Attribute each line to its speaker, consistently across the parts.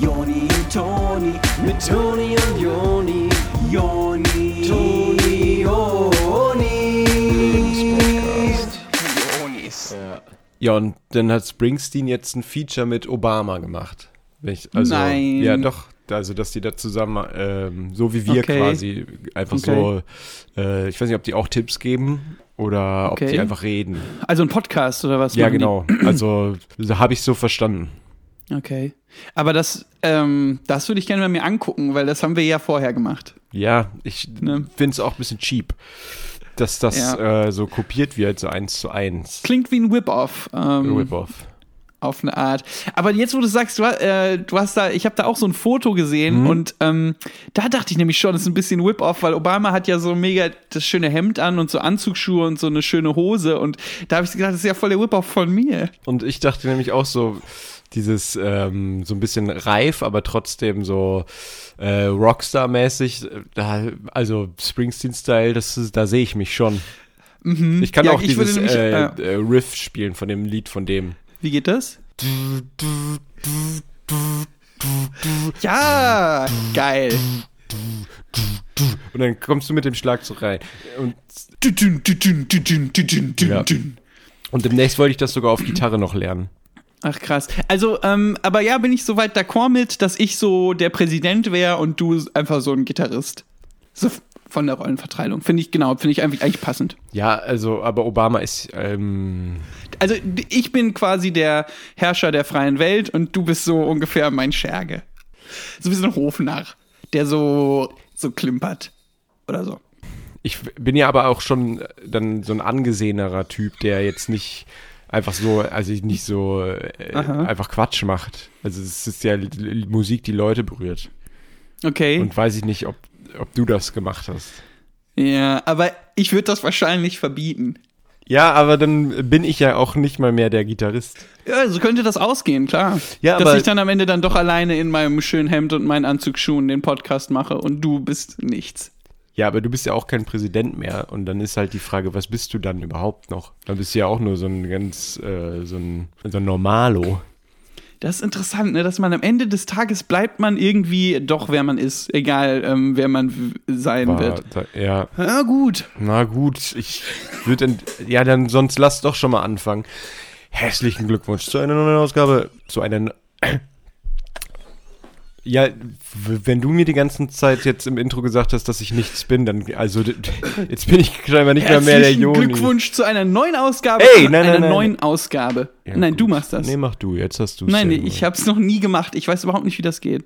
Speaker 1: Joni und Toni, mit Toni und Joni, Joni, Toni, Joni. Jonis.
Speaker 2: Ja, und dann hat Springsteen jetzt ein Feature mit Obama gemacht. Also,
Speaker 3: Nein.
Speaker 2: Ja, doch. Also, dass die da zusammen, ähm, so wie wir
Speaker 3: Okay.
Speaker 2: quasi, einfach so, äh, ich weiß nicht, ob die auch Tipps geben oder ob
Speaker 3: Okay.
Speaker 2: die einfach reden.
Speaker 3: Also ein Podcast oder was?
Speaker 2: Ja,
Speaker 3: machen die?
Speaker 2: genau. Also, so habe ich so verstanden.
Speaker 3: Okay. Aber das, ähm, das würde ich gerne mal mir angucken, weil das haben wir ja vorher gemacht.
Speaker 2: Ja, ich
Speaker 3: Ne?
Speaker 2: finde es auch ein bisschen cheap, dass das
Speaker 3: Ja.
Speaker 2: äh, so kopiert wird, so eins zu eins.
Speaker 3: Klingt wie ein Whip-Off. Ähm,
Speaker 2: Rip-Off.
Speaker 3: Auf eine Art. Aber jetzt, wo du sagst, du, äh, du hast da, ich habe da auch so ein Foto gesehen
Speaker 2: Mhm.
Speaker 3: und ähm, da dachte ich nämlich schon, das ist ein bisschen Whip-Off, weil Obama hat ja so mega das schöne Hemd an und so Anzugsschuhe und so eine schöne Hose und da habe ich gedacht, das ist ja voll der Whip-Off von mir.
Speaker 2: Und ich dachte nämlich auch so, dieses ähm, so ein bisschen reif, aber trotzdem so äh, Rockstar-mäßig, also Springsteen-Style, das ist, da sehe ich mich schon. Ich kann
Speaker 3: Ja,
Speaker 2: auch
Speaker 3: ich
Speaker 2: dieses
Speaker 3: nämlich,
Speaker 2: äh,
Speaker 3: ja.
Speaker 2: äh, Riff spielen von dem Lied von dem.
Speaker 3: Wie geht das? Ja, geil.
Speaker 2: Und dann kommst du mit dem Schlagzeug rein. Und,
Speaker 3: Ja.
Speaker 2: und demnächst wollte ich das sogar auf Gitarre noch lernen.
Speaker 3: Ach krass. Also, ähm, aber ja, bin ich soweit d'accord mit, dass ich so der Präsident wäre und du einfach so ein Gitarrist. So von der Rollenverteilung. Finde ich, genau, finde ich eigentlich, eigentlich passend.
Speaker 2: Ja, also, aber Obama ist, ähm,
Speaker 3: Also, ich bin quasi der Herrscher der freien Welt und du bist so ungefähr mein Scherge. So wie so ein Hofnarr, der so, so klimpert. Oder so.
Speaker 2: Ich bin ja aber auch schon dann so ein angesehenerer Typ, der jetzt nicht einfach so, also nicht so äh, einfach Quatsch macht. Also es ist ja Musik, die Leute berührt.
Speaker 3: Okay.
Speaker 2: Und weiß ich nicht, ob, ob du das gemacht hast.
Speaker 3: ja, aber ich würde das wahrscheinlich verbieten.
Speaker 2: Ja, aber dann bin ich ja auch nicht mal mehr der Gitarrist.
Speaker 3: Ja, so könnte das ausgehen, klar.
Speaker 2: Ja,
Speaker 3: Dass ich dann am Ende dann doch alleine in meinem schönen Hemd und meinen Anzugsschuhen den Podcast mache und du bist nichts.
Speaker 2: Ja, aber du bist ja auch kein Präsident mehr. Und dann ist halt die Frage, was bist du dann überhaupt noch? Dann bist du ja auch nur so ein ganz, äh, so ein, so ein Normalo.
Speaker 3: Das ist interessant, ne? dass man am Ende des Tages bleibt man irgendwie doch, wer man ist, egal ähm, wer man sein
Speaker 2: War
Speaker 3: wird.
Speaker 2: da, ja,
Speaker 3: Ja, gut.
Speaker 2: Na gut, ich würde, ja, dann sonst lass doch schon mal anfangen. Herzlichen Glückwunsch zu einer neuen Ausgabe, zu einer. Ja, wenn du mir die ganze Zeit jetzt im Intro gesagt hast, dass ich nichts bin, dann, also, jetzt bin ich scheinbar nicht mehr mehr der
Speaker 3: Herzlichen
Speaker 2: Joni.
Speaker 3: Glückwunsch zu einer neuen Ausgabe.
Speaker 2: Ey, nein, nein,
Speaker 3: einer
Speaker 2: nein.
Speaker 3: neuen Ausgabe.
Speaker 2: Ja,
Speaker 3: nein, du
Speaker 2: gut.
Speaker 3: machst das.
Speaker 2: Nee, mach du, jetzt hast du es.
Speaker 3: nein, nee, ich habe es noch nie gemacht. Ich weiß überhaupt nicht, wie das geht.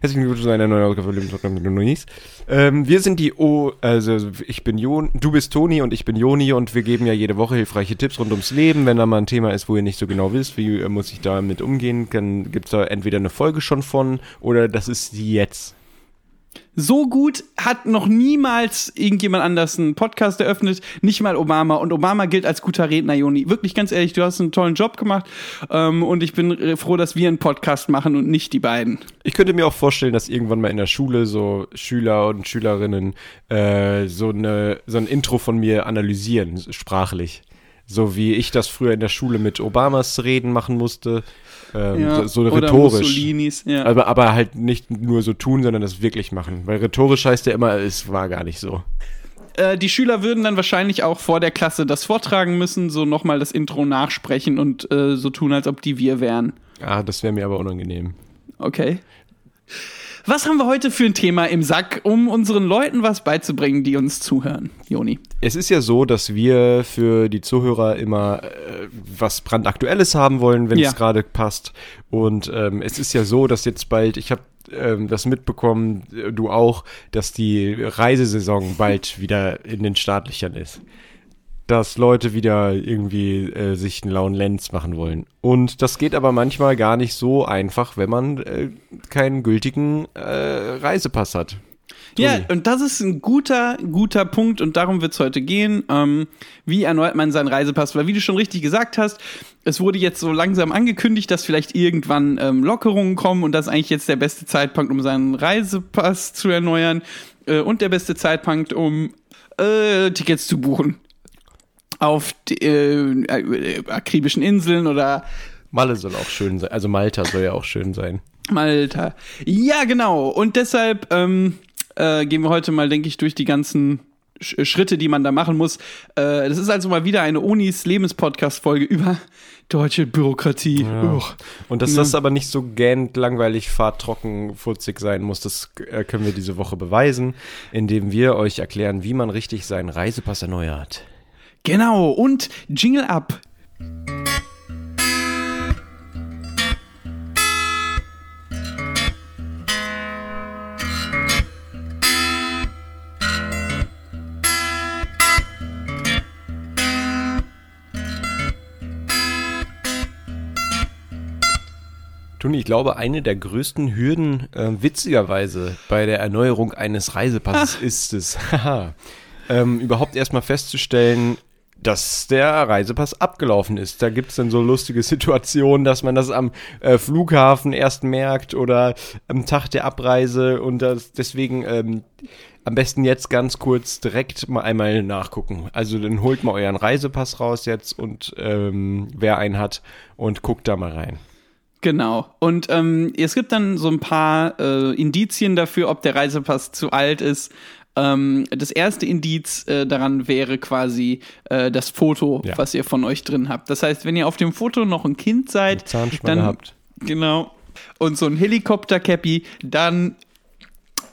Speaker 2: Herzlichen Glückwunsch zu einer neuen Ausgabe Nonis. Ähm, wir sind die O, also ich bin Jon, du bist Toni und ich bin Joni und wir geben ja jede Woche hilfreiche Tipps rund ums Leben. Wenn da mal ein Thema ist, wo ihr nicht so genau wisst, wie äh, muss ich damit umgehen, dann gibt es da entweder eine Folge schon von oder das ist jetzt.
Speaker 3: So gut hat noch niemals irgendjemand anders einen Podcast eröffnet, nicht mal Obama. Und Obama gilt als guter Redner, Joni. Wirklich ganz ehrlich, du hast einen tollen Job gemacht. Ähm, und ich bin froh, dass wir einen Podcast machen und nicht die beiden.
Speaker 2: Ich könnte mir auch vorstellen, dass irgendwann mal in der Schule so Schüler und Schülerinnen äh, so, eine, so ein Intro von mir analysieren, sprachlich. So wie ich das früher in der Schule mit Obamas Reden machen musste. Ähm, so, so
Speaker 3: Oder
Speaker 2: rhetorisch.
Speaker 3: Ja.
Speaker 2: Aber, aber halt nicht nur so tun, sondern das wirklich machen. Weil rhetorisch heißt ja immer, es war gar nicht so.
Speaker 3: äh, die Schüler würden dann wahrscheinlich auch vor der Klasse das vortragen müssen, so nochmal das Intro nachsprechen und äh, so tun, als ob die wir wären.
Speaker 2: Ah, das wäre mir aber unangenehm.
Speaker 3: Okay. Was haben wir heute für ein Thema im Sack, um unseren Leuten was beizubringen, die uns zuhören, Joni?
Speaker 2: Es ist ja so, dass wir für die Zuhörer immer äh, was brandaktuelles haben wollen, wenn
Speaker 3: Ja.
Speaker 2: es gerade passt. Und ähm, es ist ja so, dass jetzt bald, ich habe ähm, das mitbekommen, äh, du auch, dass die Reisesaison bald wieder in den Startlöchern ist. Dass Leute wieder irgendwie äh, sich einen lauen Lenz machen wollen. Und das geht aber manchmal gar nicht so einfach, wenn man äh, keinen gültigen äh, Reisepass hat.
Speaker 3: Ja,
Speaker 2: Toni.
Speaker 3: und das ist ein guter, guter Punkt und darum wird es heute gehen. Ähm, wie erneuert man seinen Reisepass? Weil wie du schon richtig gesagt hast, es wurde jetzt so langsam angekündigt, dass vielleicht irgendwann ähm, Lockerungen kommen und das ist eigentlich jetzt der beste Zeitpunkt, um seinen Reisepass zu erneuern äh, und der beste Zeitpunkt, um äh, Tickets zu buchen auf die, äh, äh, akribischen Inseln oder
Speaker 2: Malle soll auch schön sein. Also Malta soll ja auch schön sein.
Speaker 3: Malta. Ja, genau. Und deshalb ähm, äh, gehen wir heute mal, denke ich, durch die ganzen Sch Schritte, die man da machen muss. Äh, das ist also mal wieder eine Unis Lebenspodcast-Folge über deutsche Bürokratie. Uch.
Speaker 2: Und dass
Speaker 3: Ja.
Speaker 2: das aber nicht so gähnt, langweilig, fahrtrocken, furzig sein muss, das äh, können wir diese Woche beweisen, indem wir euch erklären, wie man richtig seinen Reisepass erneuert.
Speaker 3: Genau. Und Jingle ab.
Speaker 2: Toni, ich glaube, eine der größten Hürden, äh, witzigerweise, bei der Erneuerung eines Reisepasses ist es, ähm, überhaupt erstmal festzustellen, dass der Reisepass abgelaufen ist. Da gibt es dann so lustige Situationen, dass man das am äh, Flughafen erst merkt oder am Tag der Abreise und das deswegen ähm, am besten jetzt ganz kurz direkt mal einmal nachgucken. Also dann holt mal euren Reisepass raus jetzt und ähm, wer einen hat und guckt da mal rein.
Speaker 3: Genau. Und ähm, es gibt dann so ein paar äh, Indizien dafür, ob der Reisepass zu alt ist. Ähm, das erste Indiz äh, daran wäre quasi äh, das Foto,
Speaker 2: Ja.
Speaker 3: was ihr von euch drin habt. Das heißt, wenn ihr auf dem Foto noch ein Kind seid, dann
Speaker 2: habt.
Speaker 3: genau und so ein Helikopter-Cappy, dann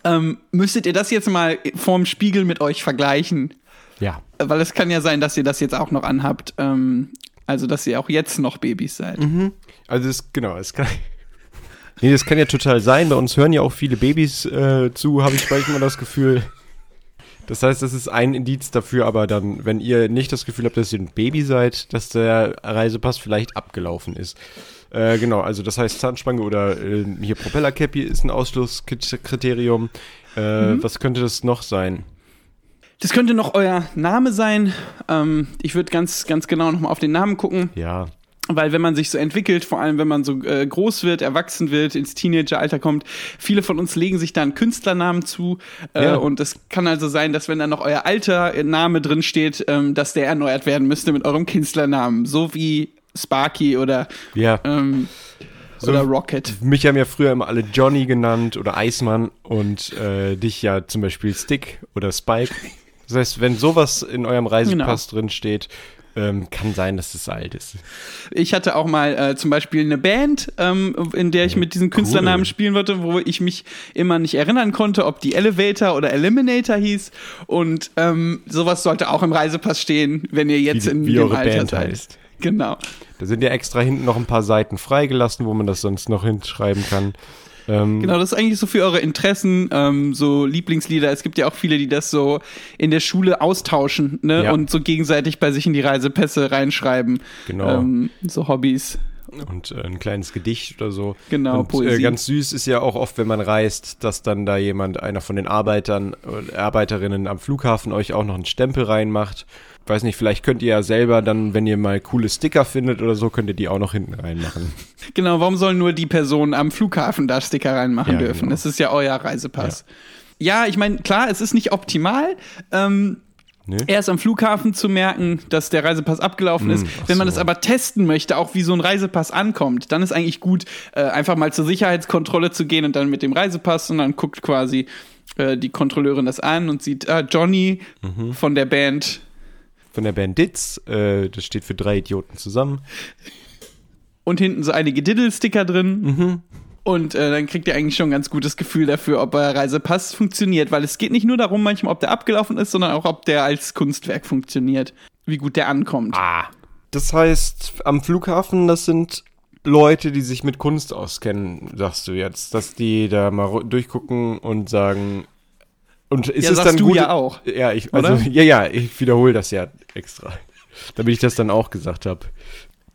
Speaker 3: ähm, müsstet ihr das jetzt mal vorm Spiegel mit euch vergleichen.
Speaker 2: Ja.
Speaker 3: Weil es kann ja sein, dass ihr das jetzt auch noch anhabt. Ähm, also, dass ihr auch jetzt noch Babys seid.
Speaker 2: Also es, genau, es kann. Nee, das kann ja total sein. Bei uns hören ja auch viele Babys äh, zu, habe ich manchmal das Gefühl. Das heißt, das ist ein Indiz dafür, aber dann, wenn ihr nicht das Gefühl habt, dass ihr ein Baby seid, dass der Reisepass vielleicht abgelaufen ist. Äh, genau, also das heißt Zahnspange oder äh, hier Propellercappy ist ein Ausschlusskriterium. Äh, Was könnte das noch sein?
Speaker 3: Das könnte noch euer Name sein. Ähm, ich würde ganz, ganz genau nochmal auf den Namen gucken,
Speaker 2: Ja,
Speaker 3: weil wenn man sich so entwickelt, vor allem wenn man so äh, groß wird, erwachsen wird, ins Teenageralter kommt, viele von uns legen sich da einen Künstlernamen zu. Äh,
Speaker 2: Ja.
Speaker 3: Und es kann also sein, dass wenn da noch euer alter Name drin steht, ähm, dass der erneuert werden müsste mit eurem Künstlernamen. So wie Sparky oder,
Speaker 2: ja.
Speaker 3: ähm, oder Rocket.
Speaker 2: Mich haben ja früher immer alle Johnny genannt oder Eismann und äh, dich ja zum Beispiel Stick oder Spike. Das heißt, wenn sowas in eurem Reisepass drin steht, ähm, kann sein, dass es alt ist.
Speaker 3: Ich hatte auch mal äh, zum Beispiel eine Band, ähm, in der ich mit diesen Künstlernamen spielen wollte, wo ich mich immer nicht erinnern konnte, ob die Elevator oder Eliminator hieß. Und ähm, sowas sollte auch im Reisepass stehen, wenn ihr jetzt
Speaker 2: Wie-
Speaker 3: in
Speaker 2: wie
Speaker 3: dem
Speaker 2: eure
Speaker 3: Alter
Speaker 2: Band
Speaker 3: seid.
Speaker 2: heißt.
Speaker 3: Genau.
Speaker 2: Da sind ja extra hinten noch ein paar Seiten freigelassen, wo man das sonst noch hinschreiben kann. Ähm,
Speaker 3: Genau, das ist eigentlich so für eure Interessen, ähm, so Lieblingslieder. Es gibt ja auch viele, die das so in der Schule austauschen ne?
Speaker 2: Ja.
Speaker 3: und so gegenseitig bei sich in die Reisepässe reinschreiben.
Speaker 2: Genau.
Speaker 3: Ähm, so Hobbys.
Speaker 2: Und äh, ein kleines Gedicht oder so.
Speaker 3: Genau,
Speaker 2: und, äh,
Speaker 3: Poesie.
Speaker 2: ganz süß ist ja auch oft, wenn man reist, dass dann da jemand, einer von den Arbeitern oder Arbeiterinnen am Flughafen euch auch noch einen Stempel reinmacht. Weiß nicht, vielleicht könnt ihr ja selber dann, wenn ihr mal coole Sticker findet oder so, könnt ihr die auch noch hinten reinmachen.
Speaker 3: Genau, warum sollen nur die Personen am Flughafen da Sticker reinmachen
Speaker 2: Ja,
Speaker 3: dürfen?
Speaker 2: genau.
Speaker 3: Das ist ja euer Reisepass. Ja, ich meine, klar, es ist nicht optimal. Ähm,
Speaker 2: Ne?
Speaker 3: erst am Flughafen zu merken, dass der Reisepass abgelaufen ist.
Speaker 2: Ach
Speaker 3: Wenn man
Speaker 2: so.
Speaker 3: das aber testen möchte, auch wie so ein Reisepass ankommt, dann ist eigentlich gut, äh, einfach mal zur Sicherheitskontrolle zu gehen und dann mit dem Reisepass und dann guckt quasi äh, die Kontrolleurin das an und sieht, ah, Johnny
Speaker 2: Mhm.
Speaker 3: von der Band
Speaker 2: Von der Band Ditz, äh, das steht für drei Idioten zusammen.
Speaker 3: und hinten so einige Diddle-Sticker drin.
Speaker 2: Mhm.
Speaker 3: Und äh, dann kriegt ihr eigentlich schon ein ganz gutes Gefühl dafür, ob euer Reisepass funktioniert. Weil es geht nicht nur darum, manchmal, ob der abgelaufen ist, sondern auch, ob der als Kunstwerk funktioniert. Wie gut der ankommt.
Speaker 2: Ah. Das heißt, am Flughafen, das sind Leute, die sich mit Kunst auskennen, sagst du jetzt, dass die da mal durchgucken und sagen. Und ist
Speaker 3: Ja,
Speaker 2: es
Speaker 3: sagst
Speaker 2: dann
Speaker 3: du
Speaker 2: gut?
Speaker 3: ja auch,
Speaker 2: Ja, ich, also,
Speaker 3: oder?
Speaker 2: ja, ja, ich wiederhole das ja extra, damit ich das dann auch gesagt habe.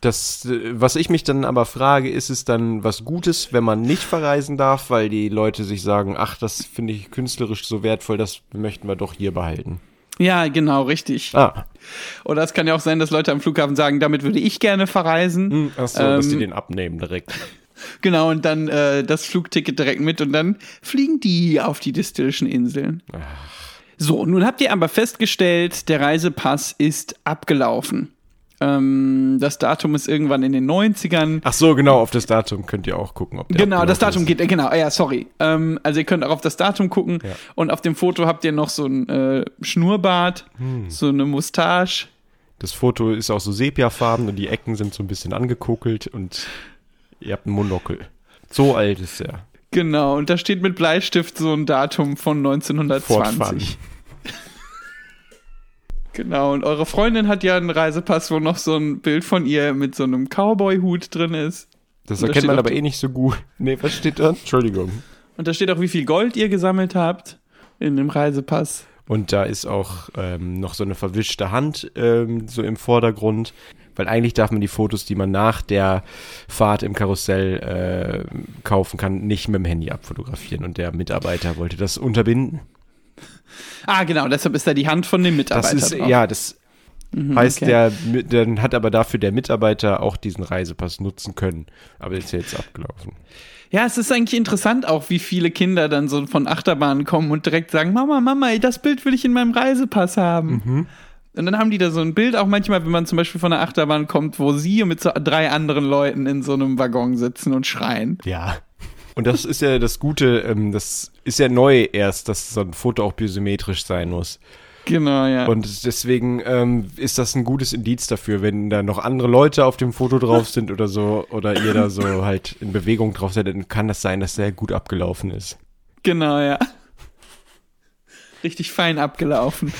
Speaker 2: Das, äh, was ich mich dann aber frage, ist es dann was Gutes, wenn man nicht verreisen darf, weil die Leute sich sagen, ach, das finde ich künstlerisch so wertvoll, das möchten wir doch hier behalten.
Speaker 3: Ja, genau, richtig.
Speaker 2: Ah,
Speaker 3: Oder es kann ja auch sein, dass Leute am Flughafen sagen, damit würde ich gerne verreisen.
Speaker 2: hm, ach so, dass die
Speaker 3: Ähm,
Speaker 2: den abnehmen direkt.
Speaker 3: Genau, und dann äh, das Flugticket direkt mit und dann fliegen die auf die distillischen Inseln. So, nun habt ihr aber festgestellt, der Reisepass ist abgelaufen. Ähm, das Datum ist irgendwann in den 90ern.
Speaker 2: Ach so, genau, auf das Datum könnt ihr auch gucken,
Speaker 3: Genau, das Datum
Speaker 2: ist.
Speaker 3: geht, äh, genau, ja, sorry. Ähm, also ihr könnt auch auf das Datum gucken
Speaker 2: Ja.
Speaker 3: und auf dem Foto habt ihr noch so ein äh, Schnurrbart,
Speaker 2: Hm.
Speaker 3: so eine Mustache.
Speaker 2: Das Foto ist auch so sepiafarben und die Ecken sind so ein bisschen angekokelt und ihr habt einen Monokel. So alt ist er.
Speaker 3: Genau, und da steht mit Bleistift so ein Datum von 1920.
Speaker 2: Fortfahren.
Speaker 3: Genau, und eure Freundin hat ja einen Reisepass, wo noch so ein Bild von ihr mit so einem Cowboy-Hut drin ist.
Speaker 2: Das
Speaker 3: Und
Speaker 2: erkennt man aber eh nicht so gut. Nee, was steht da? Entschuldigung.
Speaker 3: Und da steht auch, wie viel Gold ihr gesammelt habt in dem Reisepass.
Speaker 2: Und da ist auch ähm, noch so eine verwischte Hand ähm, so im Vordergrund. Weil eigentlich darf man die Fotos, die man nach der Fahrt im Karussell äh, kaufen kann, nicht mit dem Handy abfotografieren. Und der Mitarbeiter wollte das unterbinden.
Speaker 3: Ah, genau, deshalb ist da die Hand von dem Mitarbeiter
Speaker 2: Das ist,
Speaker 3: drauf.
Speaker 2: ja, das
Speaker 3: Mhm,
Speaker 2: heißt,
Speaker 3: okay.
Speaker 2: der, dann hat aber dafür der Mitarbeiter auch diesen Reisepass nutzen können. Aber ist ja jetzt abgelaufen.
Speaker 3: Ja, es ist eigentlich interessant auch, wie viele Kinder dann so von Achterbahnen kommen und direkt sagen, Mama, Mama, ey, das Bild will ich in meinem Reisepass haben.
Speaker 2: Mhm.
Speaker 3: Und dann haben die da so ein Bild, auch manchmal, wenn man zum Beispiel von einer Achterbahn kommt, wo sie mit so drei anderen Leuten in so einem Waggon sitzen und schreien.
Speaker 2: Ja. Und das ist ja das Gute, ähm, das ist ja neu erst, dass so ein Foto auch biosymmetrisch sein muss.
Speaker 3: Genau, ja.
Speaker 2: Und deswegen ähm, ist das ein gutes Indiz dafür, wenn da noch andere Leute auf dem Foto drauf sind oder so, oder ihr da so halt in Bewegung drauf seid, dann kann das sein, dass der gut abgelaufen ist.
Speaker 3: genau, ja. Richtig fein abgelaufen.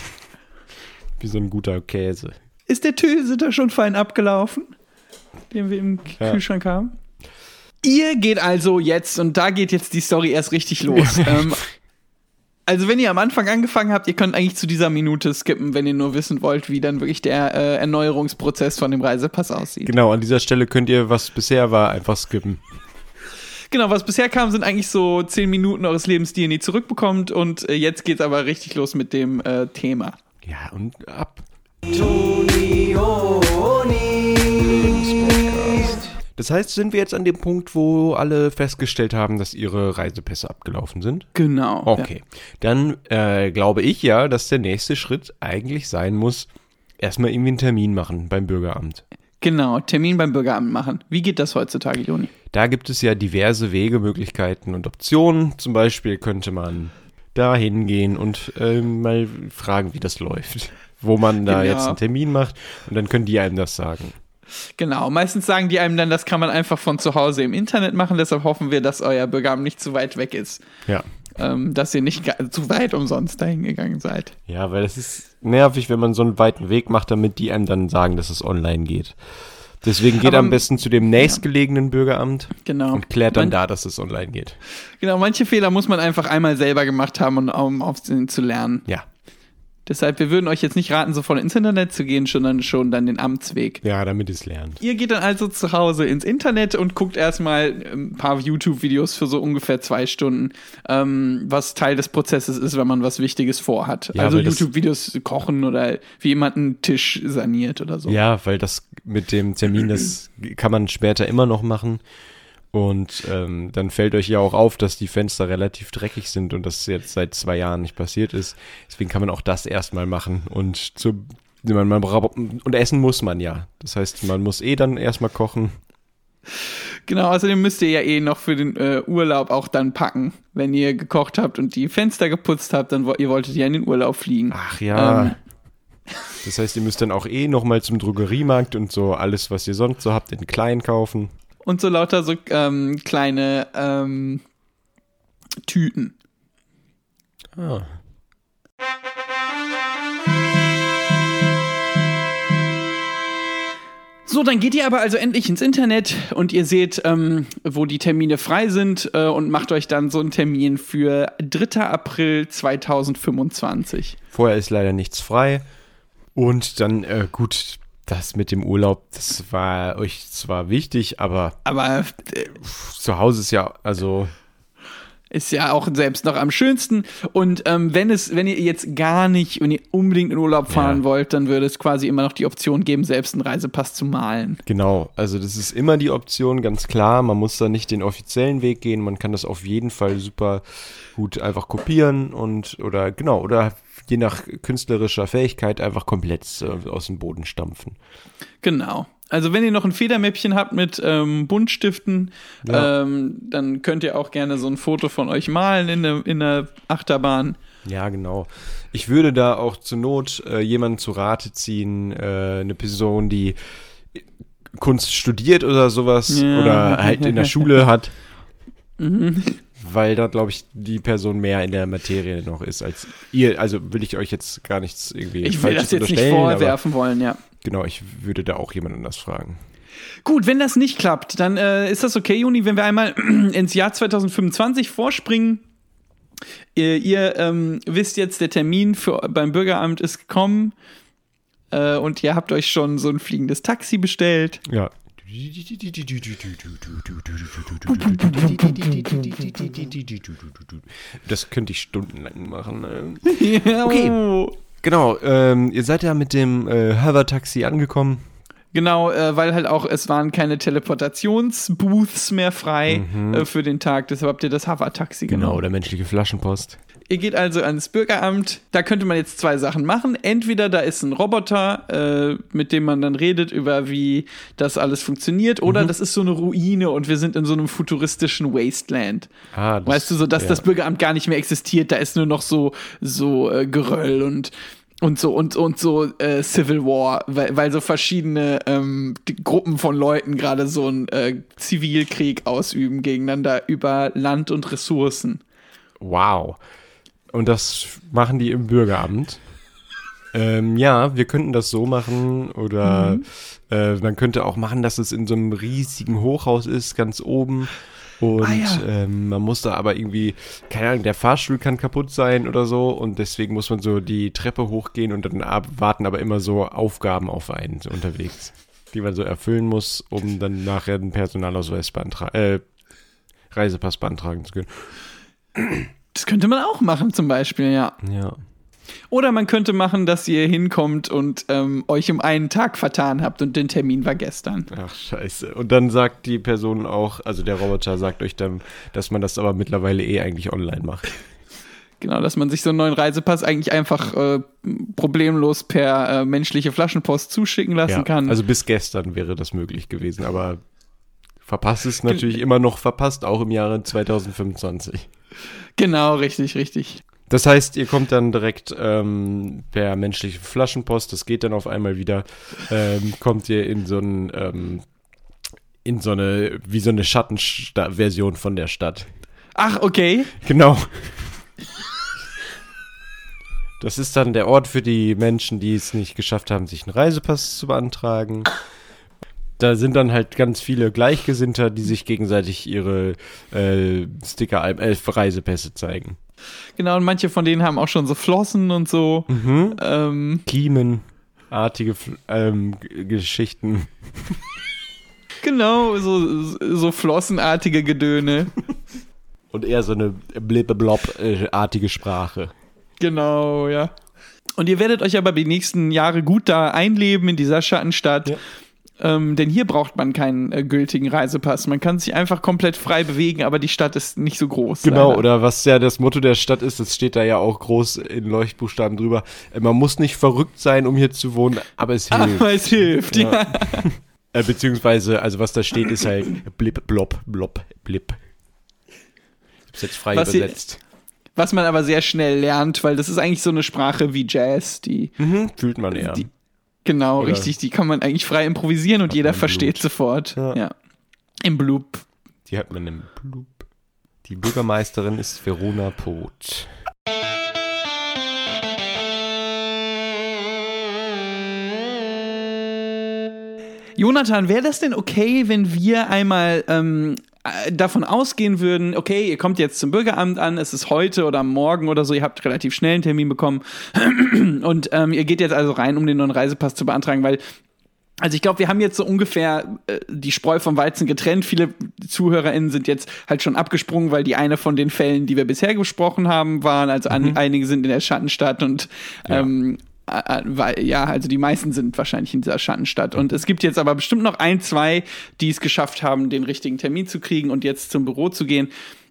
Speaker 2: Wie so ein guter Käse.
Speaker 3: Ist der Tilsiter schon fein abgelaufen, den wir im
Speaker 2: Ja.
Speaker 3: Kühlschrank haben? Ihr geht also jetzt, und da geht jetzt die Story erst richtig los. ähm, also wenn ihr am Anfang angefangen habt, ihr könnt eigentlich zu dieser Minute skippen, wenn ihr nur wissen wollt, wie dann wirklich der äh, Erneuerungsprozess von dem Reisepass aussieht.
Speaker 2: Genau, an dieser Stelle könnt ihr, was bisher war, einfach skippen.
Speaker 3: Genau, was bisher kam, sind eigentlich so zehn Minuten eures Lebens, die ihr nie zurückbekommt. Und äh, jetzt geht's aber richtig los mit dem äh, Thema.
Speaker 2: Ja, und ab.
Speaker 1: Toni,
Speaker 2: Das heißt, sind wir jetzt an dem Punkt, wo alle festgestellt haben, dass ihre Reisepässe abgelaufen sind?
Speaker 3: Genau.
Speaker 2: Okay. Dann äh, glaube ich ja, dass der nächste Schritt eigentlich sein muss, erstmal irgendwie einen Termin machen beim Bürgeramt.
Speaker 3: Ja. Genau, Termin beim Bürgeramt machen. Wie geht das heutzutage, Joni?
Speaker 2: Da gibt es ja diverse Wege, Möglichkeiten und Optionen. Zum Beispiel könnte man da hingehen und ähm, mal fragen, wie das läuft. Wo man da
Speaker 3: Genau.
Speaker 2: jetzt einen Termin macht und dann können die einem das sagen.
Speaker 3: Genau, meistens sagen die einem dann, das kann man einfach von zu Hause im Internet machen. Deshalb hoffen wir, dass euer Bürgeramt nicht zu weit weg ist.
Speaker 2: Ja.
Speaker 3: Ähm, dass ihr nicht zu weit umsonst dahin gegangen seid.
Speaker 2: Ja, weil es ist nervig, wenn man so einen weiten Weg macht, damit die einem dann sagen, dass es online geht. Deswegen geht
Speaker 3: Aber-
Speaker 2: am besten zu dem nächstgelegenen Bürgeramt
Speaker 3: Genau.
Speaker 2: und klärt dann
Speaker 3: Man-
Speaker 2: da, dass es online geht.
Speaker 3: Genau, manche Fehler muss man einfach einmal selber gemacht haben, um, um auf zu lernen.
Speaker 2: Ja.
Speaker 3: Deshalb, wir würden euch jetzt nicht raten, sofort ins Internet zu gehen, sondern schon dann den Amtsweg.
Speaker 2: Ja, damit es lernt.
Speaker 3: Ihr geht dann also zu Hause ins Internet und guckt erstmal ein paar YouTube-Videos für so ungefähr zwei Stunden, ähm, was Teil des Prozesses ist, wenn man was Wichtiges vorhat.
Speaker 2: Ja,
Speaker 3: also YouTube-Videos kochen oder wie jemand einen Tisch saniert oder so.
Speaker 2: Ja, weil das mit dem Termin, das kann man später immer noch machen. Und ähm, dann fällt euch ja auch auf, dass die Fenster relativ dreckig sind und das jetzt seit zwei Jahren nicht passiert ist. Deswegen kann man auch das erstmal machen. Und zu, man, man, und essen muss man ja. Das heißt, man muss eh dann erstmal kochen.
Speaker 3: Genau, außerdem müsst ihr ja eh noch für den äh, Urlaub auch dann packen. Wenn ihr gekocht habt und die Fenster geputzt habt, dann wo- ihr wolltet ja in den Urlaub fliegen.
Speaker 2: Ach ja.
Speaker 3: Ähm.
Speaker 2: Das heißt, ihr müsst dann auch eh nochmal zum Drogeriemarkt und so alles, was ihr sonst so habt, in klein kaufen.
Speaker 3: Und so lauter so ähm, kleine ähm, Tüten.
Speaker 2: Ah.
Speaker 3: So, dann geht ihr aber also endlich ins Internet und ihr seht, ähm, wo die Termine frei sind äh, und macht euch dann so einen Termin für 3. April 2025.
Speaker 2: Vorher ist leider nichts frei. Und dann, äh, gut, das mit dem Urlaub, das war euch zwar wichtig, aber
Speaker 3: Aber äh,
Speaker 2: zu Hause ist ja, also,
Speaker 3: ist ja auch selbst noch am schönsten. Und ähm, wenn es, wenn ihr jetzt gar nicht, wenn ihr unbedingt in Urlaub fahren
Speaker 2: Ja.
Speaker 3: wollt, dann würde es quasi immer noch die Option geben, selbst einen Reisepass zu malen.
Speaker 2: genau. Also, das ist immer die Option, ganz klar. Man muss da nicht den offiziellen Weg gehen. Man kann das auf jeden Fall super gut einfach kopieren und, oder, genau, oder je nach künstlerischer Fähigkeit einfach komplett äh, aus dem Boden stampfen.
Speaker 3: Genau. Also wenn ihr noch ein Federmäppchen habt mit ähm, Buntstiften,
Speaker 2: Ja.
Speaker 3: ähm, dann könnt ihr auch gerne so ein Foto von euch malen in der, in der Achterbahn.
Speaker 2: Ja, genau. Ich würde da auch zur Not äh, jemanden zu Rate ziehen, äh, eine Person, die Kunst studiert oder sowas
Speaker 3: Ja.
Speaker 2: oder halt in der Schule hat. Weil da, glaube ich, die Person mehr in der Materie noch ist als ihr. Also will ich euch jetzt gar nichts irgendwie
Speaker 3: Ich will
Speaker 2: Falsches
Speaker 3: das jetzt nicht vorwerfen wollen, ja.
Speaker 2: Genau, ich würde da auch jemand anders fragen.
Speaker 3: Gut, wenn das nicht klappt, dann äh, ist das okay, Juni, wenn wir einmal ins Jahr 2025 vorspringen. Ihr, ihr ähm, wisst jetzt, der Termin für, beim Bürgeramt ist gekommen äh, und ihr habt euch schon so ein fliegendes Taxi bestellt.
Speaker 2: Ja. Das könnte ich stundenlang machen. ne? Okay. Genau, ähm, ihr seid ja mit dem äh, Hover-Taxi angekommen.
Speaker 3: Genau, äh, weil halt auch es waren keine Teleportationsbooths mehr frei äh, für den Tag, deshalb habt ihr das Hover-Taxi genommen.
Speaker 2: Genau, der menschliche Flaschenpost.
Speaker 3: Ihr geht also ans Bürgeramt. Da könnte man jetzt zwei Sachen machen. Entweder da ist ein Roboter, äh, mit dem man dann redet über, wie das alles funktioniert, oder das ist so eine Ruine und wir sind in so einem futuristischen Wasteland.
Speaker 2: Ah, das-
Speaker 3: weißt du, so dass
Speaker 2: ja.
Speaker 3: das Bürgeramt gar nicht mehr existiert. Da ist nur noch so so äh, Geröll und und so und und so äh, Civil War, weil, weil so verschiedene ähm, Gruppen von Leuten gerade so einen äh, Zivilkrieg ausüben gegeneinander über Land und Ressourcen.
Speaker 2: Wow. Und das machen die im Bürgeramt. Ähm, ja, wir könnten das so machen oder äh, man könnte auch machen, dass es in so einem riesigen Hochhaus ist, ganz oben. Und
Speaker 3: Ah, ja.
Speaker 2: ähm, man muss da aber irgendwie, keine Ahnung, der Fahrstuhl kann kaputt sein oder so und deswegen muss man so die Treppe hochgehen und dann ab, warten aber immer so Aufgaben auf einen unterwegs, die man so erfüllen muss, um dann nachher einen Personalausweis beantragen, äh, Reisepass beantragen zu können.
Speaker 3: Das könnte man auch machen, zum Beispiel, ja.
Speaker 2: Ja.
Speaker 3: Oder man könnte machen, dass ihr hinkommt und ähm, euch um einen Tag vertan habt und den Termin war gestern.
Speaker 2: Ach, scheiße. Und dann sagt die Person auch, also der Roboter sagt euch dann, dass man das aber mittlerweile eh eigentlich online macht.
Speaker 3: Genau, dass man sich so einen neuen Reisepass eigentlich einfach äh, problemlos per äh, menschliche Flaschenpost zuschicken lassen
Speaker 2: Ja,
Speaker 3: kann.
Speaker 2: also bis gestern wäre das möglich gewesen, aber verpasst ist natürlich immer noch verpasst, auch im Jahre 2025.
Speaker 3: genau, richtig, richtig.
Speaker 2: Das heißt, ihr kommt dann direkt ähm, per menschliche Flaschenpost, das geht dann auf einmal wieder, ähm, kommt ihr in so ein, ähm, in so eine, wie so eine Schattenversion von der Stadt.
Speaker 3: Ach, okay.
Speaker 2: Genau. Das ist dann der Ort für die Menschen, die es nicht geschafft haben, sich einen Reisepass zu beantragen. Da sind dann halt ganz viele Gleichgesinnter, die sich gegenseitig ihre äh, Sticker, äh, Reisepässe zeigen.
Speaker 3: Genau, und manche von denen haben auch schon so Flossen und so.
Speaker 2: Mhm.
Speaker 3: Ähm,
Speaker 2: Kiemenartige ähm, Geschichten.
Speaker 3: genau, so, so flossenartige Gedöne.
Speaker 2: Und eher so eine blibbeblop-artige Sprache.
Speaker 3: Genau, ja. Und ihr werdet euch aber die nächsten Jahre gut da einleben in dieser Schattenstadt.
Speaker 2: Ja.
Speaker 3: Ähm, denn hier braucht man keinen äh, gültigen Reisepass. Man kann sich einfach komplett frei bewegen, aber die Stadt ist nicht so groß.
Speaker 2: Genau,
Speaker 3: leider.
Speaker 2: oder was ja das Motto der Stadt ist, das steht da ja auch groß in Leuchtbuchstaben drüber. Äh, Man muss nicht verrückt sein, um hier zu wohnen, aber es hilft.
Speaker 3: Aber es hilft, ja.
Speaker 2: Ja. Äh, beziehungsweise, also was da steht, ist halt blip, blop, blop, blip. Ich hab's jetzt frei
Speaker 3: Was hier-
Speaker 2: übersetzt.
Speaker 3: Was man aber sehr schnell lernt, weil das ist eigentlich so eine Sprache wie Jazz, die
Speaker 2: Mhm, fühlt man eher.
Speaker 3: Die- genau
Speaker 2: Oder-
Speaker 3: richtig, die kann man eigentlich frei improvisieren und
Speaker 2: Hat
Speaker 3: jeder versteht
Speaker 2: Blut.
Speaker 3: sofort. Ja.
Speaker 2: Ja.
Speaker 3: Im Blub.
Speaker 2: Die hat man im Blub. Die Bürgermeisterin ist Verona Poth.
Speaker 3: Jonathan, wäre das denn okay, wenn wir einmal ähm, äh, davon ausgehen würden, okay, ihr kommt jetzt zum Bürgeramt an, es ist heute oder morgen oder so, ihr habt relativ schnell einen Termin bekommen und ähm, ihr geht jetzt also rein, um den neuen Reisepass zu beantragen, weil also ich glaube, wir haben jetzt so ungefähr äh, die Spreu vom Weizen getrennt. Viele ZuhörerInnen sind jetzt halt schon abgesprungen, weil die eine von den Fällen, die wir bisher gesprochen haben, waren. Also an, einige sind in der Schattenstadt und ähm, äh, äh, weil, ja, also die meisten sind wahrscheinlich in dieser Schattenstadt. Und es gibt jetzt aber bestimmt noch ein, zwei, die es geschafft haben, den richtigen Termin zu kriegen und jetzt zum Büro zu gehen.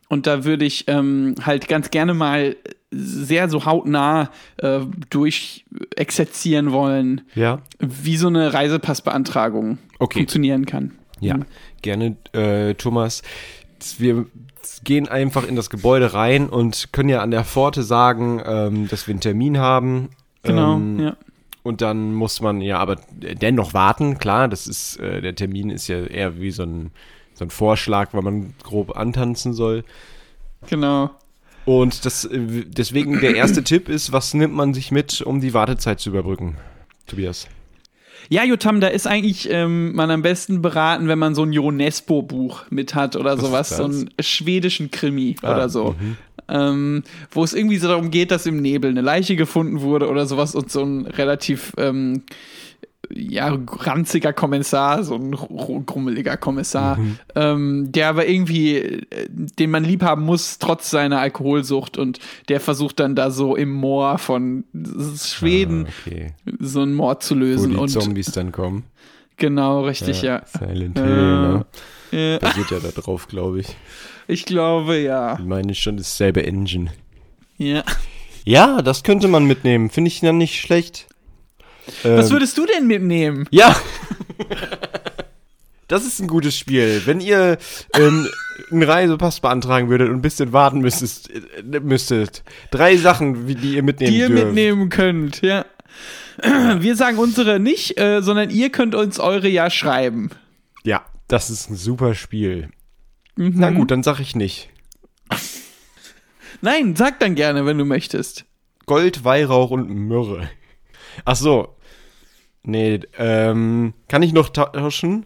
Speaker 3: Und da würde ich ähm, halt ganz gerne mal sehr so hautnah äh, durchexerzieren wollen,
Speaker 2: Ja.
Speaker 3: wie so eine Reisepassbeantragung
Speaker 2: Okay.
Speaker 3: funktionieren kann.
Speaker 2: Ja, gerne, äh, Thomas. Wir gehen einfach in das Gebäude rein und können ja an der Pforte sagen, ähm, dass wir einen Termin haben.
Speaker 3: Genau,
Speaker 2: Ähm,
Speaker 3: ja.
Speaker 2: Und dann muss man ja aber dennoch warten. Klar, das ist, äh, der Termin ist ja eher wie so ein, so ein Vorschlag, weil man grob antanzen soll.
Speaker 3: Genau.
Speaker 2: Und das, äh, deswegen der erste Tipp ist, was nimmt man sich mit, um die Wartezeit zu überbrücken? Tobias.
Speaker 3: Ja, Jotam, da ist eigentlich ähm, man am besten beraten, wenn man so ein Ionespo-Buch mit hat oder
Speaker 2: Was
Speaker 3: sowas, so einen schwedischen Krimi
Speaker 2: Ah,
Speaker 3: oder so. Ähm, wo es irgendwie so darum geht, dass im Nebel eine Leiche gefunden wurde oder sowas und so ein relativ ähm, ja, ranziger Kommissar, so ein ru- grummeliger Kommissar, ähm, der aber irgendwie, äh, den man lieb haben muss, trotz seiner Alkoholsucht und der versucht dann da so im Moor von Schweden
Speaker 2: Ah, okay.
Speaker 3: so einen Mord zu
Speaker 2: Wo
Speaker 3: lösen
Speaker 2: die
Speaker 3: und
Speaker 2: Zombies dann kommen.
Speaker 3: genau, richtig, ja.
Speaker 2: Silent
Speaker 3: Ja.
Speaker 2: Hill, ne?
Speaker 3: Äh,
Speaker 2: Basiert ja da drauf, glaube ich.
Speaker 3: Ich glaube, ja.
Speaker 2: Ich meine schon dasselbe Engine.
Speaker 3: ja.
Speaker 2: Ja, das könnte man mitnehmen. Finde ich dann nicht schlecht.
Speaker 3: Was
Speaker 2: Ähm,
Speaker 3: würdest du denn mitnehmen?
Speaker 2: Ja. Das ist ein gutes Spiel. Wenn ihr ähm, einen Reisepass beantragen würdet und ein bisschen warten müsstet, äh, müsstet. Drei Sachen, wie, die ihr mitnehmen
Speaker 3: Die ihr
Speaker 2: dürft.
Speaker 3: mitnehmen könnt, ja. Wir sagen unsere nicht, äh, sondern ihr könnt uns eure ja schreiben.
Speaker 2: Ja, das ist ein super Spiel.
Speaker 3: Mhm.
Speaker 2: Na gut, dann sag ich nicht.
Speaker 3: Nein, sag dann gerne, wenn du möchtest.
Speaker 2: Gold, Weihrauch und Myrrhe. Ach so. Nee, ähm, kann ich noch tauschen?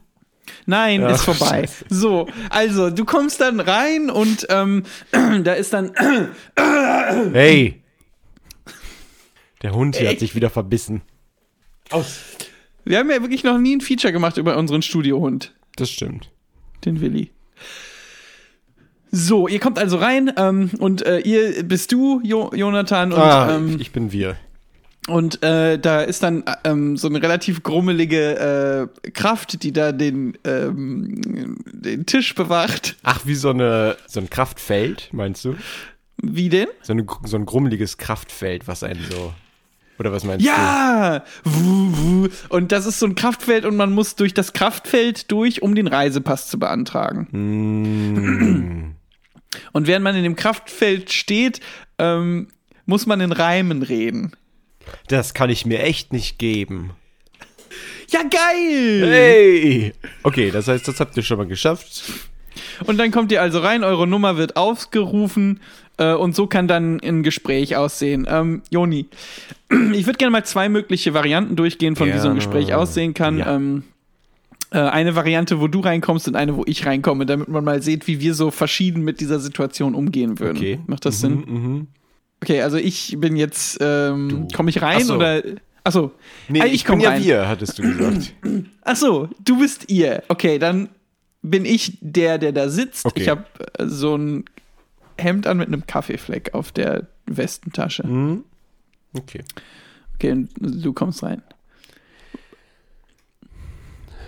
Speaker 3: Nein,
Speaker 2: Ja,
Speaker 3: ist vorbei.
Speaker 2: scheiße.
Speaker 3: So, also du kommst dann rein und ähm, da ist dann
Speaker 2: Hey! Der Hund hier
Speaker 3: Ey.
Speaker 2: hat sich wieder verbissen.
Speaker 3: Wir haben ja wirklich noch nie ein Feature gemacht über unseren Studiohund,
Speaker 2: Das stimmt.
Speaker 3: den Willi. So, ihr kommt also rein ähm, und äh, ihr bist du, jo Jonathan, und,
Speaker 2: ah,
Speaker 3: ähm,
Speaker 2: ich bin wir.
Speaker 3: und äh, da ist dann äh, ähm, so eine relativ grummelige äh, Kraft, die da den, ähm, den Tisch bewacht.
Speaker 2: Ach, wie so, eine, so ein Kraftfeld, meinst du?
Speaker 3: Wie denn?
Speaker 2: So, eine, so ein grummeliges Kraftfeld, was einen so. Oder was meinst
Speaker 3: Ja! Wuh, wuh. Und das ist so ein Kraftfeld und man muss durch das Kraftfeld durch, um den Reisepass zu beantragen.
Speaker 2: du? Mm,
Speaker 3: Und während man in dem Kraftfeld steht, ähm, muss man in Reimen reden.
Speaker 2: das kann ich mir echt nicht geben.
Speaker 3: Ja, geil!
Speaker 2: Hey! Okay, das heißt, das habt ihr schon mal geschafft.
Speaker 3: Und dann kommt ihr also rein, eure Nummer wird aufgerufen äh, und so kann dann ein Gespräch aussehen. Ähm, Joni, ich würde gerne mal zwei mögliche Varianten durchgehen, von wie so ein. Gespräch aussehen kann.
Speaker 2: Ja.
Speaker 3: Ähm, äh, eine Variante, wo du reinkommst und eine, wo ich reinkomme, damit man mal sieht, wie wir so verschieden mit dieser Situation umgehen würden.
Speaker 2: Okay.
Speaker 3: Macht das
Speaker 2: Mhm,
Speaker 3: Sinn?
Speaker 2: Mhm.
Speaker 3: Okay, also ich bin jetzt, ähm, komme ich rein
Speaker 2: Ach so.
Speaker 3: oder? Achso.
Speaker 2: Nee,
Speaker 3: Ah,
Speaker 2: ich,
Speaker 3: ich
Speaker 2: bin ja
Speaker 3: rein.
Speaker 2: wir, hattest du gesagt.
Speaker 3: Achso, du bist ihr. Okay, dann bin ich der, der da sitzt.
Speaker 2: Okay.
Speaker 3: Ich habe so ein Hemd an mit einem Kaffeefleck auf der Westentasche.
Speaker 2: Mhm. Okay.
Speaker 3: Okay, und du kommst rein.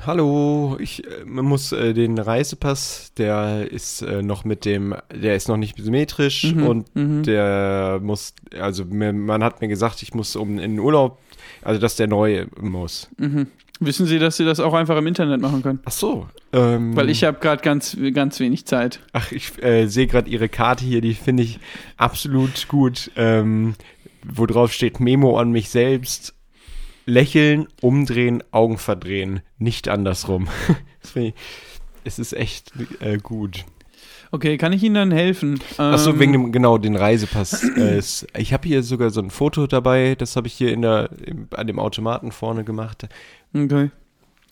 Speaker 2: Hallo, ich äh, muss äh, den Reisepass, der ist äh, noch mit dem, der ist noch nicht symmetrisch
Speaker 3: Mhm,
Speaker 2: und
Speaker 3: mhm.
Speaker 2: der muss, also mir, man hat mir gesagt, ich muss um in den Urlaub, also dass der neu muss.
Speaker 3: Mhm. Wissen Sie, dass Sie das auch einfach im Internet machen können?
Speaker 2: Ach so. Ähm,
Speaker 3: Weil ich habe gerade ganz, ganz wenig Zeit.
Speaker 2: Ach, ich äh, sehe gerade Ihre Karte hier, die finde ich absolut gut. Ähm, wo drauf steht Memo an mich selbst. Lächeln, umdrehen, Augen verdrehen, nicht andersrum. Ich, es ist echt äh, gut.
Speaker 3: Okay, kann ich Ihnen dann helfen?
Speaker 2: Achso,
Speaker 3: Ähm,
Speaker 2: wegen dem, genau, den Reisepass. äh, ich habe hier sogar so ein Foto dabei, das habe ich hier in der, im, an dem Automaten vorne gemacht.
Speaker 3: Okay.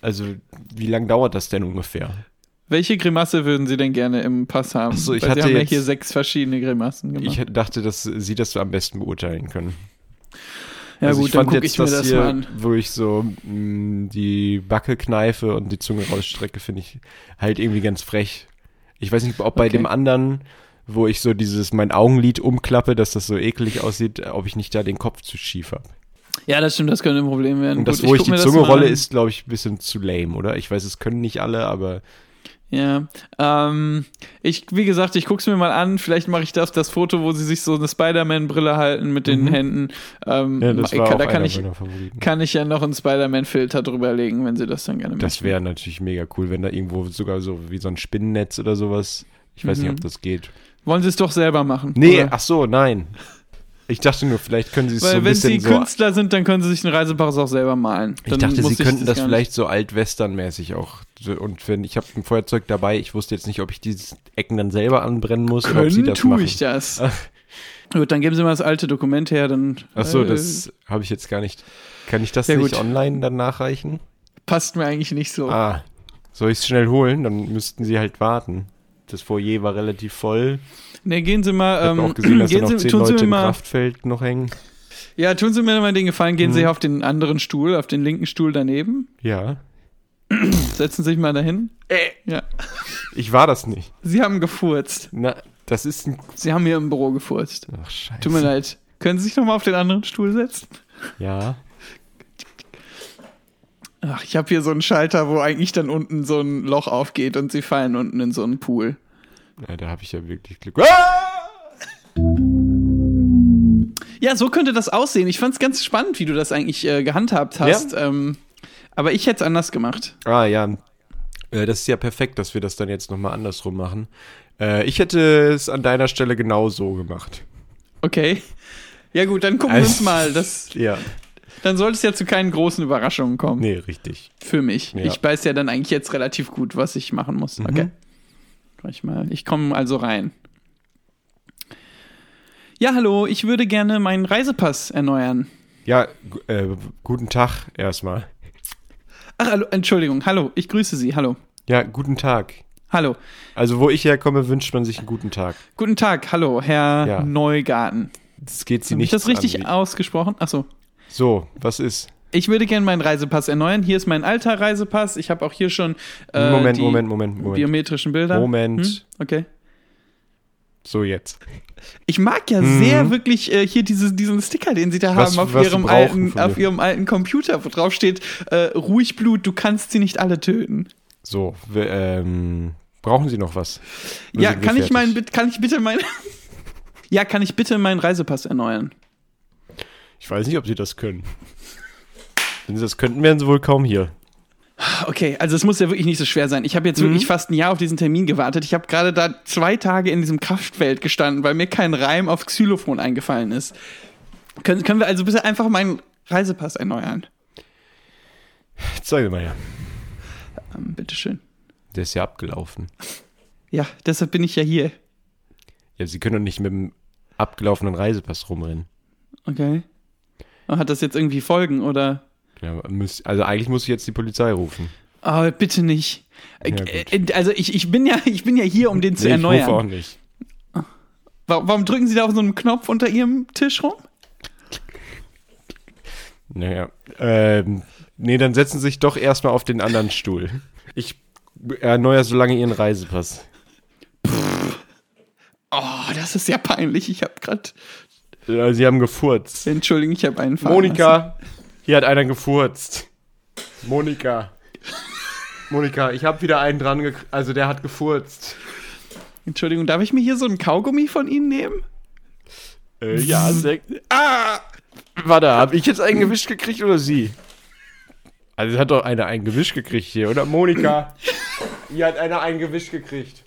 Speaker 2: Also, wie lange dauert das denn ungefähr?
Speaker 3: Welche Grimasse würden Sie denn gerne im Pass haben?
Speaker 2: Ach so, ich
Speaker 3: Weil
Speaker 2: hatte
Speaker 3: Sie haben ja
Speaker 2: jetzt-
Speaker 3: hier sechs verschiedene Grimassen gemacht.
Speaker 2: Ich dachte, dass Sie das so am besten beurteilen können.
Speaker 3: Ja
Speaker 2: also
Speaker 3: gut,
Speaker 2: ich
Speaker 3: dann
Speaker 2: fand
Speaker 3: gucke
Speaker 2: jetzt
Speaker 3: ich mir
Speaker 2: das
Speaker 3: das
Speaker 2: hier,
Speaker 3: mal an.
Speaker 2: wo ich so mh, die Backe kneife und die Zunge rausstrecke, finde ich halt irgendwie ganz frech. Ich weiß nicht, ob bei
Speaker 3: Okay.
Speaker 2: dem anderen, wo ich so dieses mein Augenlid umklappe, dass das so eklig aussieht, ob ich nicht da den Kopf zu schief habe.
Speaker 3: Ja, das stimmt, das könnte ein Problem werden.
Speaker 2: Und das,
Speaker 3: Gut,
Speaker 2: wo ich
Speaker 3: guck
Speaker 2: die Zunge rolle, ist, glaube ich, ein bisschen zu lame, oder? Ich weiß, es können nicht alle, aber
Speaker 3: Ja, ähm, ich, wie gesagt, ich guck's mir mal an. Vielleicht mache ich das, das Foto, wo sie sich so eine Spider-Man-Brille halten mit den Händen. Ähm,
Speaker 2: Mhm. Ja, das war
Speaker 3: kann, da kann ich, kann ich ja noch einen Spider-Man-Filter drüber legen, wenn sie das dann gerne
Speaker 2: Das wäre natürlich mega cool, wenn da irgendwo sogar so wie so ein Spinnennetz oder sowas. Ich weiß nicht,
Speaker 3: Mhm.
Speaker 2: ob das geht.
Speaker 3: Wollen sie es doch selber machen?
Speaker 2: Nee,
Speaker 3: oder?
Speaker 2: ach so, nein. Ich dachte nur, vielleicht können sie es
Speaker 3: Weil
Speaker 2: so ein
Speaker 3: wenn
Speaker 2: bisschen
Speaker 3: sie
Speaker 2: so.
Speaker 3: Künstler sind, dann können sie sich einen Reisepass auch selber malen.
Speaker 2: Ich
Speaker 3: Dann
Speaker 2: dachte,
Speaker 3: muss
Speaker 2: sie könnten das
Speaker 3: nicht-
Speaker 2: vielleicht so alt-western-mäßig auch. Und wenn ich habe ein Feuerzeug dabei, ich wusste jetzt nicht, ob ich diese Ecken dann selber anbrennen muss oder ob sie
Speaker 3: Können
Speaker 2: das
Speaker 3: tue
Speaker 2: machen.
Speaker 3: ich das. Gut, dann geben Sie mal das alte Dokument her, dann
Speaker 2: Ach so,
Speaker 3: äh,
Speaker 2: das habe ich jetzt gar nicht. Kann ich das
Speaker 3: Ja,
Speaker 2: nicht
Speaker 3: gut.
Speaker 2: online dann nachreichen?
Speaker 3: passt mir eigentlich nicht so.
Speaker 2: Ah, soll ich es schnell holen? Dann müssten sie halt warten. Das Foyer war relativ voll.
Speaker 3: Ne, gehen Sie mal,
Speaker 2: Ich habe
Speaker 3: ähm,
Speaker 2: auch gesehen, dass da noch
Speaker 3: Sie,
Speaker 2: zehn
Speaker 3: tun Sie
Speaker 2: Leute im
Speaker 3: mal,
Speaker 2: Kraftfeld noch hängen.
Speaker 3: ja, tun Sie mir mal den Gefallen, gehen
Speaker 2: Mhm.
Speaker 3: Sie auf den anderen Stuhl, auf den linken Stuhl daneben,
Speaker 2: Ja.
Speaker 3: setzen Sie sich mal dahin. Ja,
Speaker 2: Ich war das nicht.
Speaker 3: Sie haben gefurzt.
Speaker 2: Na, das ist ein.
Speaker 3: Sie haben hier im Büro gefurzt.
Speaker 2: Ach, scheiße.
Speaker 3: Tut mir leid. Können Sie sich noch mal auf den anderen Stuhl setzen?
Speaker 2: Ja.
Speaker 3: Ach, ich habe hier so einen Schalter, wo eigentlich dann unten so ein Loch aufgeht und Sie fallen unten in so einen Pool.
Speaker 2: ja da habe ich ja wirklich Glück. Ah!
Speaker 3: Ja, so könnte das aussehen. Ich fand es ganz spannend, wie du das eigentlich äh, gehandhabt hast. Ähm, aber ich hätte es anders gemacht.
Speaker 2: Ah, ja. Äh, Das ist ja perfekt, dass wir das dann jetzt nochmal andersrum machen. Äh, ich hätte es an deiner Stelle genau so gemacht.
Speaker 3: Okay. Ja gut, dann gucken wir
Speaker 2: Also-
Speaker 3: uns mal. Das,
Speaker 2: Ja.
Speaker 3: Dann sollte es ja zu keinen großen Überraschungen kommen.
Speaker 2: Nee, richtig.
Speaker 3: Für mich.
Speaker 2: Ja.
Speaker 3: Ich weiß ja dann eigentlich jetzt relativ gut, was ich machen muss. Okay. Komm Ich, mal. ich komme also rein. Ja, hallo, ich würde gerne meinen Reisepass erneuern.
Speaker 2: Ja, äh, guten Tag erstmal.
Speaker 3: Ach, hallo, Entschuldigung, hallo, ich grüße Sie, hallo.
Speaker 2: Ja, guten Tag.
Speaker 3: Hallo.
Speaker 2: Also, wo ich herkomme, wünscht man sich einen guten Tag.
Speaker 3: Guten Tag, hallo, Herr
Speaker 2: Ja.
Speaker 3: Neugarten.
Speaker 2: Das geht sie
Speaker 3: ich
Speaker 2: nicht.
Speaker 3: das richtig ausgesprochen? Achso.
Speaker 2: So, was ist?
Speaker 3: Ich würde gerne meinen Reisepass erneuern. Hier ist mein alter Reisepass. Ich habe auch hier schon äh,
Speaker 2: Moment,
Speaker 3: die
Speaker 2: Moment, Moment, Moment.
Speaker 3: biometrischen Bilder.
Speaker 2: Moment.
Speaker 3: Hm? Okay.
Speaker 2: So jetzt.
Speaker 3: Ich mag ja sehr wirklich äh, hier diese, diesen Sticker, den sie da
Speaker 2: Mhm. Was-
Speaker 3: haben auf ihrem, alten, auf ihrem alten Computer, wo drauf steht, äh, ruhig Blut, du kannst sie nicht alle töten.
Speaker 2: So, wir, ähm, brauchen Sie noch was? Oder
Speaker 3: ja,
Speaker 2: wir
Speaker 3: kann ich, bit- kann ich bitte meinen. ja, kann ich bitte meinen Reisepass erneuern?
Speaker 2: Ich weiß nicht, ob Sie das können. Wenn Sie das könnten, wären Sie wohl kaum hier.
Speaker 3: Okay, also es muss ja wirklich nicht so schwer sein. Ich habe jetzt wirklich fast ein Jahr auf diesen Termin gewartet. Ich habe gerade da zwei Tage in diesem Kraftfeld gestanden, weil mir kein Reim auf Xylophon eingefallen ist. Können, können wir also bitte einfach meinen Reisepass erneuern?
Speaker 2: Zeigen Sie mal her.
Speaker 3: Ähm, bitteschön.
Speaker 2: Der ist ja abgelaufen.
Speaker 3: Ja, deshalb bin ich ja hier.
Speaker 2: Ja, Sie können doch nicht mit dem abgelaufenen Reisepass rumrennen.
Speaker 3: Okay. Hat das jetzt irgendwie Folgen oder?
Speaker 2: Ja, also eigentlich muss ich jetzt die Polizei rufen.
Speaker 3: Oh, bitte nicht.
Speaker 2: Ja,
Speaker 3: Äh, äh, also ich, ich, bin ja, ich bin ja hier, um den zu
Speaker 2: Nee, ich rufe auch
Speaker 3: erneuern.
Speaker 2: nicht.
Speaker 3: Wa- Warum drücken Sie da auf so einen Knopf unter Ihrem Tisch rum?
Speaker 2: Naja, ähm, nee, dann setzen Sie sich doch erstmal auf den anderen Stuhl. Ich erneuere so lange Ihren Reisepass.
Speaker 3: Oh, das ist ja peinlich. Ich habe gerade.
Speaker 2: Äh, Sie haben gefurzt.
Speaker 3: Entschuldigung, ich habe einen fahren
Speaker 2: Monika, hier hat einer gefurzt. Monika. Monika, ich habe wieder einen dran. Also der hat gefurzt.
Speaker 3: Entschuldigung, darf ich mir hier so einen Kaugummi von Ihnen nehmen?
Speaker 2: Äh, ja, sehr,
Speaker 3: Ah!
Speaker 2: Warte, habe ich jetzt einen gewischt gekriegt oder sie? Also es hat doch einer einen gewischt gekriegt hier, oder? Monika. Hier hat einer einen gewischt gekriegt.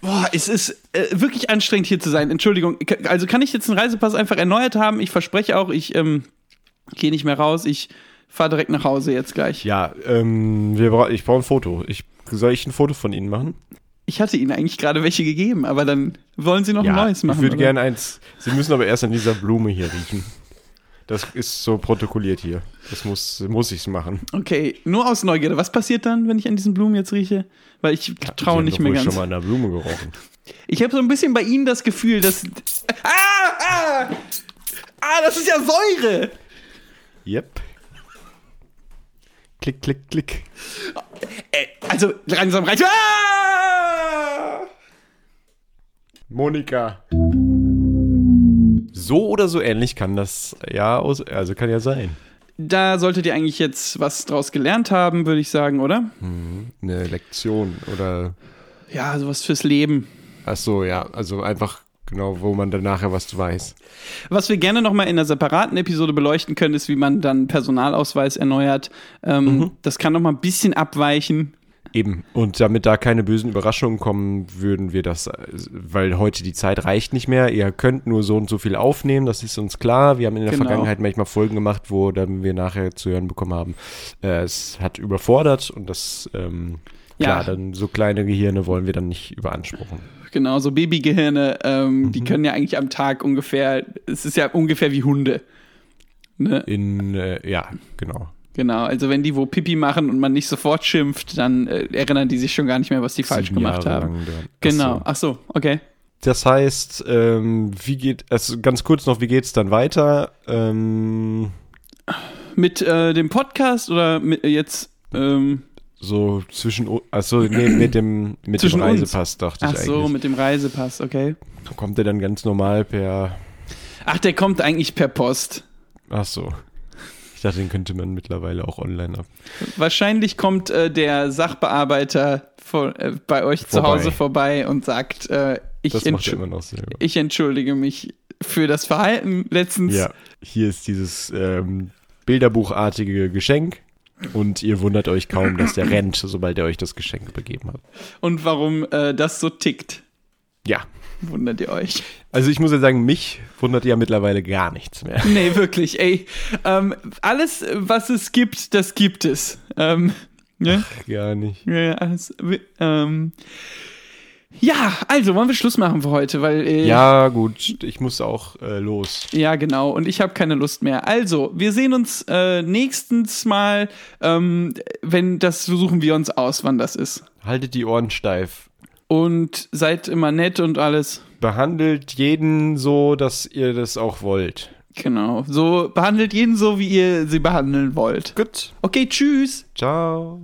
Speaker 3: Boah, es ist äh, wirklich anstrengend hier zu sein. Entschuldigung. Also kann ich jetzt einen Reisepass einfach erneuert haben? Ich verspreche auch, ich ähm, gehe nicht mehr raus. Ich fahre direkt nach Hause jetzt gleich.
Speaker 2: Ja, ähm, wir bra ich brauche ein Foto. Ich, soll ich ein Foto von Ihnen machen?
Speaker 3: Ich hatte Ihnen eigentlich gerade welche gegeben, aber dann wollen Sie noch ein neues machen.
Speaker 2: ich würde gerne eins. Sie müssen aber erst an dieser Blume hier riechen. Das ist so protokolliert hier. Das muss, muss ich machen.
Speaker 3: Okay, nur aus Neugierde. Was passiert dann, wenn ich an diesen Blumen jetzt rieche? Weil ich traue nicht mehr ganz.
Speaker 2: schon mal an der Blume gerochen.
Speaker 3: Ich habe so ein bisschen bei Ihnen das Gefühl, dass. Ah! Ah! Ah, das ist ja Säure!
Speaker 2: Yep. Klick, klick, klick.
Speaker 3: Äh, also langsam reicht. Ah!
Speaker 2: Monika. So oder so ähnlich kann das ja also kann ja sein.
Speaker 3: da solltet ihr eigentlich jetzt was draus gelernt haben, würde ich sagen, oder?
Speaker 2: Eine Lektion oder.
Speaker 3: Ja, sowas fürs Leben.
Speaker 2: Ach so, ja. Also einfach genau, wo man dann nachher was weiß.
Speaker 3: Was wir gerne nochmal in einer separaten Episode beleuchten können, ist, wie man dann Personalausweis erneuert. Ähm, Das kann nochmal ein bisschen abweichen.
Speaker 2: Eben. Und damit da keine bösen Überraschungen kommen, würden wir das, weil heute die Zeit reicht nicht mehr. Ihr könnt nur so und so viel aufnehmen, das ist uns klar. Wir haben in der
Speaker 3: Genau.
Speaker 2: Vergangenheit manchmal Folgen gemacht, wo dann wir nachher zu hören bekommen haben, äh, es hat überfordert und das, ähm, klar,
Speaker 3: Ja.
Speaker 2: dann so kleine Gehirne wollen wir dann nicht überanspruchen.
Speaker 3: Genau, so Babygehirne, ähm, die können ja eigentlich am Tag ungefähr, es ist ja ungefähr wie Hunde. Ne?
Speaker 2: In, äh, ja, genau.
Speaker 3: Genau, also wenn die wo Pipi machen und man nicht sofort schimpft, dann äh, erinnern die sich schon gar nicht mehr, was die falsch
Speaker 2: Sieben
Speaker 3: gemacht
Speaker 2: Jahre
Speaker 3: haben.
Speaker 2: lang. Ach
Speaker 3: Genau,
Speaker 2: so.
Speaker 3: ach so, okay.
Speaker 2: Das heißt, ähm, wie geht, also ganz kurz noch, wie geht's dann weiter? Ähm,
Speaker 3: Mit äh, dem Podcast oder mit, äh, jetzt, ähm,
Speaker 2: so zwischen, also nee, mit dem, mit dem
Speaker 3: uns?
Speaker 2: Reisepass dachte
Speaker 3: ach
Speaker 2: ich
Speaker 3: so,
Speaker 2: eigentlich.
Speaker 3: mit dem Reisepass, okay.
Speaker 2: Kommt der dann ganz normal per,
Speaker 3: Ach, der kommt eigentlich per Post.
Speaker 2: ach so. Ich dachte, den könnte man mittlerweile auch online ab.
Speaker 3: Wahrscheinlich kommt äh, der Sachbearbeiter vor, äh, bei euch zu
Speaker 2: Vorbei.
Speaker 3: Hause vorbei und sagt, äh, ich, ich entschuldige mich für das Verhalten letztens.
Speaker 2: Ja, hier ist dieses ähm, bilderbuchartige Geschenk und ihr wundert euch kaum, dass der rennt, sobald er euch das Geschenk übergeben hat.
Speaker 3: Und warum äh, das so tickt,
Speaker 2: Ja,
Speaker 3: wundert ihr euch.
Speaker 2: also ich muss ja sagen, mich wundert ja mittlerweile gar nichts mehr.
Speaker 3: Nee, wirklich, ey. Ähm, alles, was es gibt, das gibt es. Ähm, ne?
Speaker 2: Gar nicht.
Speaker 3: Ja, alles, ähm, ja, also wollen wir Schluss machen für heute, weil äh,
Speaker 2: Ja, gut, ich muss auch äh, los.
Speaker 3: Ja, genau. Und ich habe keine Lust mehr. Also, wir sehen uns äh, nächstens mal, ähm, wenn das suchen wir uns aus, wann das ist.
Speaker 2: Haltet die Ohren steif.
Speaker 3: Und seid immer nett und alles.
Speaker 2: Behandelt jeden so, dass ihr das auch wollt.
Speaker 3: Genau. So behandelt jeden so, wie ihr sie behandeln wollt.
Speaker 2: Gut.
Speaker 3: Okay, tschüss.
Speaker 2: Ciao.